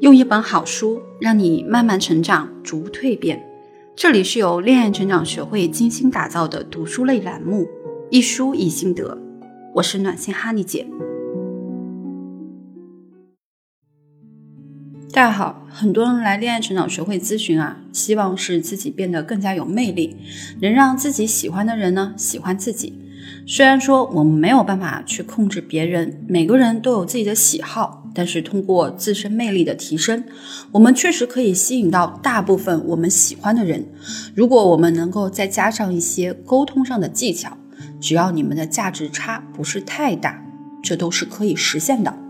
用一本好书让你慢慢成长，逐步蜕变。这里是由恋爱成长学会精心打造的读书类栏目，一书一心得。我是暖心哈尼姐。大家好，很多人来恋爱成长学会咨询啊，希望是自己变得更加有魅力，能让自己喜欢的人呢喜欢自己。虽然说我们没有办法去控制别人，每个人都有自己的喜好。但是通过自身魅力的提升，我们确实可以吸引到大部分我们喜欢的人。如果我们能够再加上一些沟通上的技巧，只要你们的价值差不是太大，这都是可以实现的。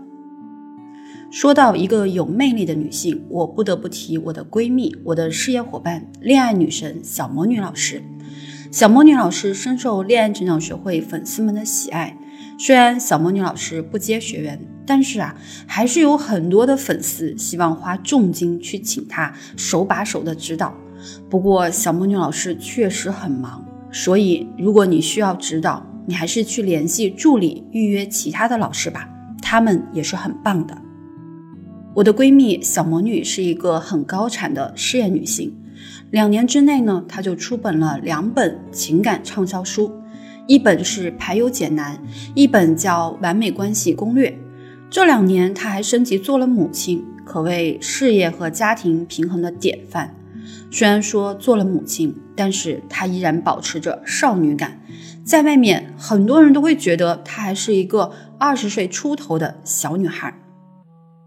说到一个有魅力的女性，我不得不提我的闺蜜，我的事业伙伴，恋爱女神小魔女老师。小魔女老师深受恋爱成长学会粉丝们的喜爱。虽然小魔女老师不接学员，但是啊，还是有很多的粉丝希望花重金去请她手把手的指导。不过小魔女老师确实很忙，所以如果你需要指导，你还是去联系助理预约其他的老师吧，他们也是很棒的。我的闺蜜小魔女是一个很高产的事业女性，两年之内呢，她就出本了两本情感畅销书。一本是排忧解难，一本叫完美关系攻略。这两年，她还升级做了母亲，可谓事业和家庭平衡的典范。虽然说做了母亲，但是她依然保持着少女感，在外面很多人都会觉得她还是一个二十岁出头的小女孩。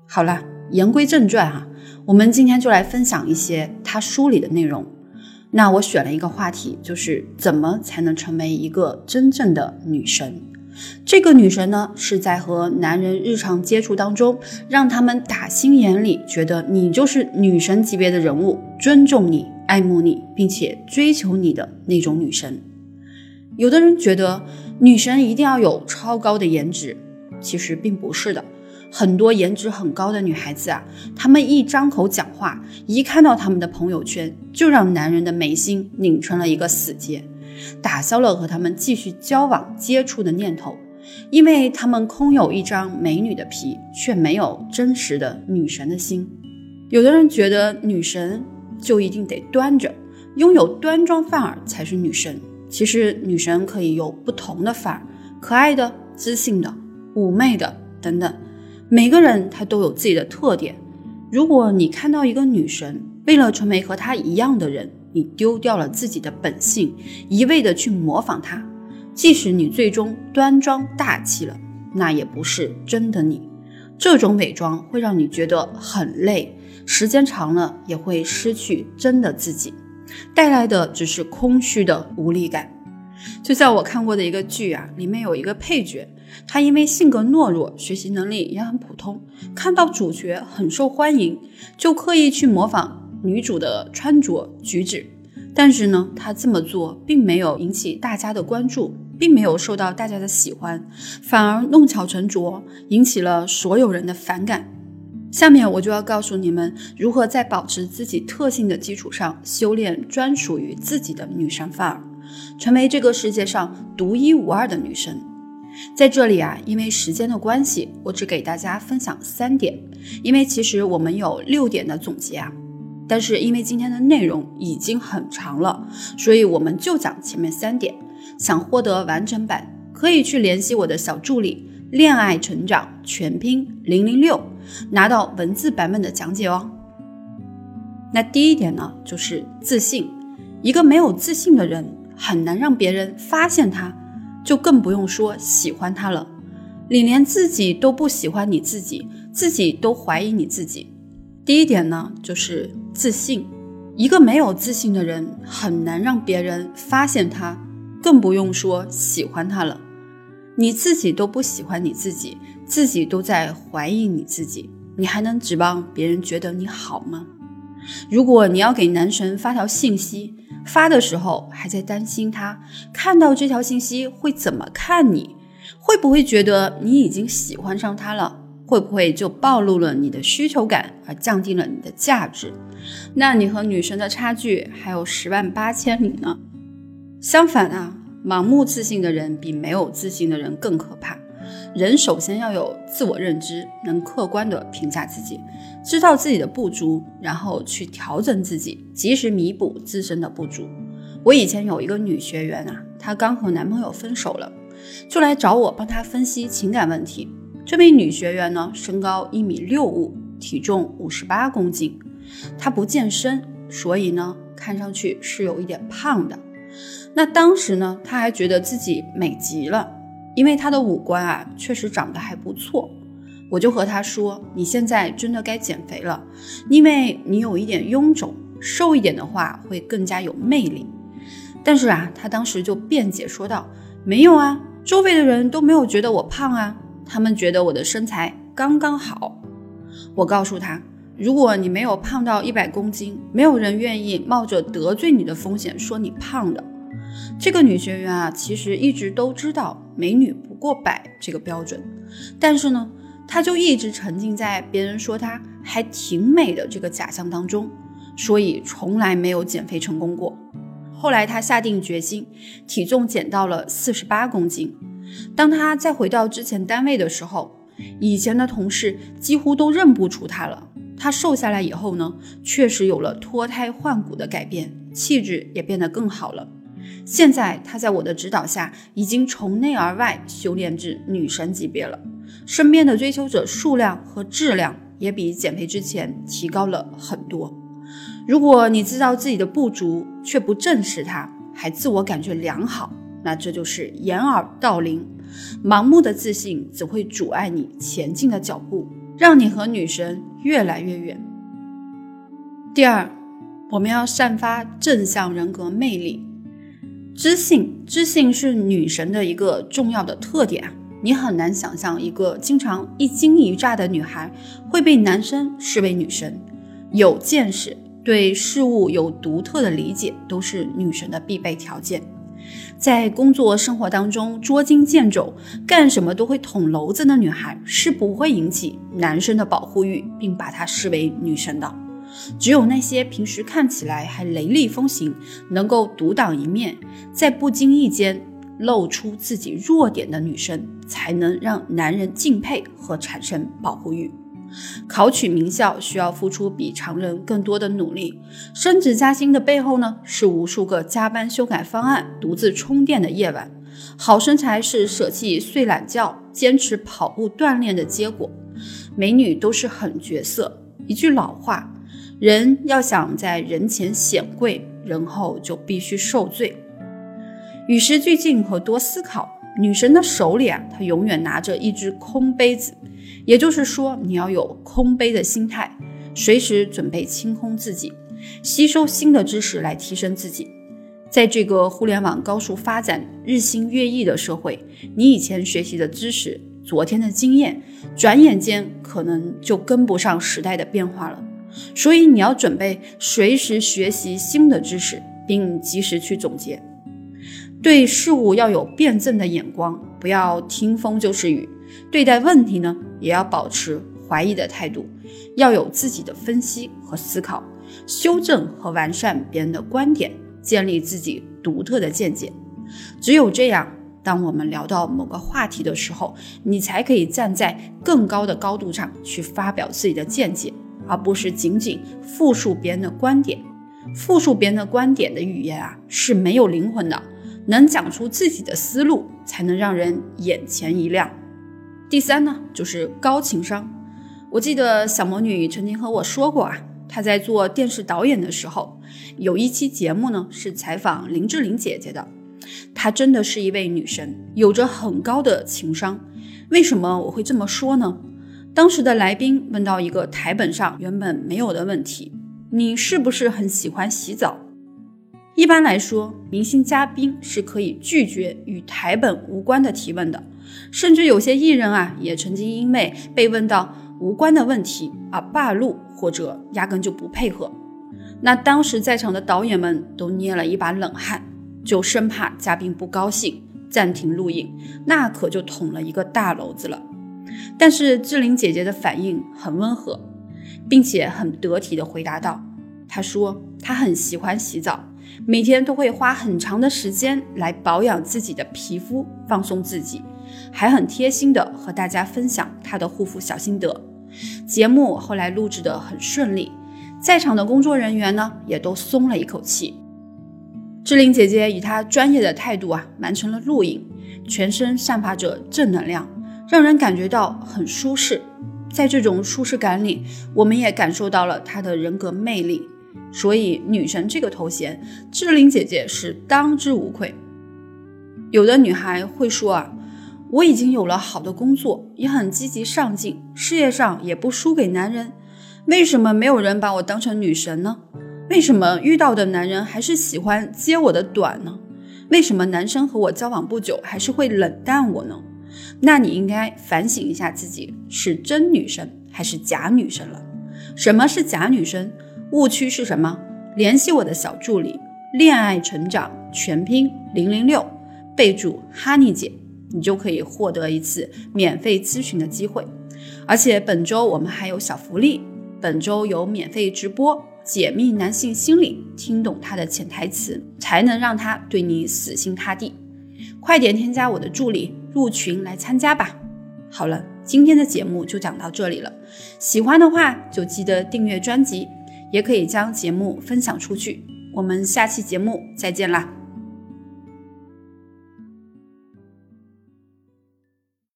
好了，言归正传啊，我们今天就来分享一些她书里的内容。那我选了一个话题，就是怎么才能成为一个真正的女神？这个女神呢，是在和男人日常接触当中，让他们打心眼里觉得你就是女神级别的人物，尊重你、爱慕你，并且追求你的那种女神。有的人觉得女神一定要有超高的颜值，其实并不是的。很多颜值很高的女孩子啊，她们一张口讲话，一看到她们的朋友圈，就让男人的眉心拧成了一个死结，打消了和她们继续交往接触的念头，因为她们空有一张美女的皮，却没有真实的女神的心。有的人觉得女神就一定得端着，拥有端庄范儿才是女神。其实女神可以有不同的范儿，可爱的、知性的、妩媚的等等。每个人他都有自己的特点。如果你看到一个女神，为了成为和她一样的人，你丢掉了自己的本性，一味的去模仿她，即使你最终端庄大气了，那也不是真的你。这种伪装会让你觉得很累，时间长了也会失去真的自己，带来的只是空虚的无力感。就在我看过的一个剧啊，里面有一个配角。他因为性格懦弱，学习能力也很普通，看到主角很受欢迎，就刻意去模仿女主的穿着举止。但是呢，他这么做并没有引起大家的关注，并没有受到大家的喜欢，反而弄巧成拙，引起了所有人的反感。下面我就要告诉你们，如何在保持自己特性的基础上，修炼专属于自己的女神范儿，成为这个世界上独一无二的女神。在这里啊，因为时间的关系，我只给大家分享三点。因为其实我们有六点的总结啊，但是因为今天的内容已经很长了，所以我们就讲前面三点。想获得完整版，可以去联系我的小助理“恋爱成长全拼零零六”，拿到文字版本的讲解哦。那第一点呢，就是自信。一个没有自信的人，很难让别人发现他。就更不用说喜欢他了。你连自己都不喜欢你自己，自己都怀疑你自己。第一点呢，就是自信。一个没有自信的人，很难让别人发现他，更不用说喜欢他了。你自己都不喜欢你自己，自己都在怀疑你自己，你还能指望别人觉得你好吗？如果你要给男神发条信息，发的时候还在担心他看到这条信息会怎么看你，会不会觉得你已经喜欢上他了？会不会就暴露了你的需求感而降低了你的价值？那你和女神的差距还有十万八千里呢。相反啊，盲目自信的人比没有自信的人更可怕。人首先要有自我认知，能客观的评价自己，知道自己的不足，然后去调整自己，及时弥补自身的不足。我以前有一个女学员啊，她刚和男朋友分手了，就来找我帮她分析情感问题。这位女学员呢，身高一米六五，体重五十八公斤，她不健身，所以呢，看上去是有一点胖的。那当时呢，她还觉得自己美极了。因为她的五官啊，确实长得还不错，我就和她说：“你现在真的该减肥了，因为你有一点臃肿，瘦一点的话会更加有魅力。”但是啊，她当时就辩解说道：“没有啊，周围的人都没有觉得我胖啊，他们觉得我的身材刚刚好。”我告诉她：“如果你没有胖到一百公斤，没有人愿意冒着得罪你的风险说你胖的。”这个女学员啊，其实一直都知道美女不过百这个标准，但是呢，她就一直沉浸在别人说她还挺美的这个假象当中，所以从来没有减肥成功过。后来她下定决心，体重减到了四十八公斤。当她再回到之前单位的时候，以前的同事几乎都认不出她了。她瘦下来以后呢，确实有了脱胎换骨的改变，气质也变得更好了。现在她在我的指导下，已经从内而外修炼至女神级别了。身边的追求者数量和质量也比减肥之前提高了很多。如果你知道自己的不足却不正视它，还自我感觉良好，那这就是掩耳盗铃。盲目的自信只会阻碍你前进的脚步，让你和女神越来越远。第二，我们要散发正向人格魅力。知性，知性是女神的一个重要的特点！你很难想象一个经常一惊一乍的女孩会被男生视为女神。有见识，对事物有独特的理解，都是女神的必备条件。在工作生活当中捉襟见肘，干什么都会捅娄子的女孩，是不会引起男生的保护欲，并把她视为女神的。只有那些平时看起来还雷厉风行，能够独当一面，在不经意间露出自己弱点的女生，才能让男人敬佩和产生保护欲。考取名校需要付出比常人更多的努力，升职加薪的背后呢，是无数个加班修改方案、独自充电的夜晚。好身材是舍弃睡懒觉、坚持跑步锻炼的结果。美女都是狠角色，一句老话。人要想在人前显贵，人后就必须受罪。与时俱进和多思考。女神的手里啊，她永远拿着一只空杯子，也就是说，你要有空杯的心态，随时准备清空自己，吸收新的知识来提升自己。在这个互联网高速发展、日新月异的社会，你以前学习的知识、昨天的经验，转眼间可能就跟不上时代的变化了。所以你要准备随时学习新的知识，并及时去总结。对事物要有辩证的眼光，不要听风就是雨。对待问题呢，也要保持怀疑的态度，要有自己的分析和思考，修正和完善别人的观点，建立自己独特的见解。只有这样，当我们聊到某个话题的时候，你才可以站在更高的高度上去发表自己的见解。而不是仅仅复述别人的观点，复述别人的观点的语言啊是没有灵魂的。能讲出自己的思路，才能让人眼前一亮。第三呢，就是高情商。我记得小魔女曾经和我说过啊，她在做电视导演的时候，有一期节目呢是采访林志玲姐姐的。她真的是一位女神，有着很高的情商。为什么我会这么说呢？当时的来宾问到一个台本上原本没有的问题：“你是不是很喜欢洗澡？”一般来说，明星嘉宾是可以拒绝与台本无关的提问的，甚至有些艺人啊，也曾经因为被问到无关的问题而罢录或者压根就不配合。那当时在场的导演们都捏了一把冷汗，就生怕嘉宾不高兴暂停录影，那可就捅了一个大篓子了。但是志玲姐姐的反应很温和，并且很得体的回答道：“她说她很喜欢洗澡，每天都会花很长的时间来保养自己的皮肤，放松自己，还很贴心的和大家分享她的护肤小心得。节目后来录制的很顺利，在场的工作人员呢也都松了一口气。志玲姐姐以她专业的态度啊，完成了录影，全身散发着正能量，让人感觉到很舒适。在这种舒适感里，我们也感受到了她的人格魅力。所以，女神这个头衔，志玲姐姐是当之无愧。有的女孩会说啊，我已经有了好的工作，也很积极上进，事业上也不输给男人，为什么没有人把我当成女神呢？为什么遇到的男人还是喜欢揭我的短呢？为什么男生和我交往不久还是会冷淡我呢？那你应该反省一下自己，是真女神还是假女神了？什么是假女神？误区是什么？联系我的小助理，恋爱成长全拼零零六，备注哈尼姐，你就可以获得一次免费咨询的机会。而且本周我们还有小福利，本周有免费直播。解密男性心理，听懂他的潜台词，才能让他对你死心塌地。快点添加我的助理入群来参加吧。好了，今天的节目就讲到这里了。喜欢的话就记得订阅专辑，也可以将节目分享出去。我们下期节目再见啦！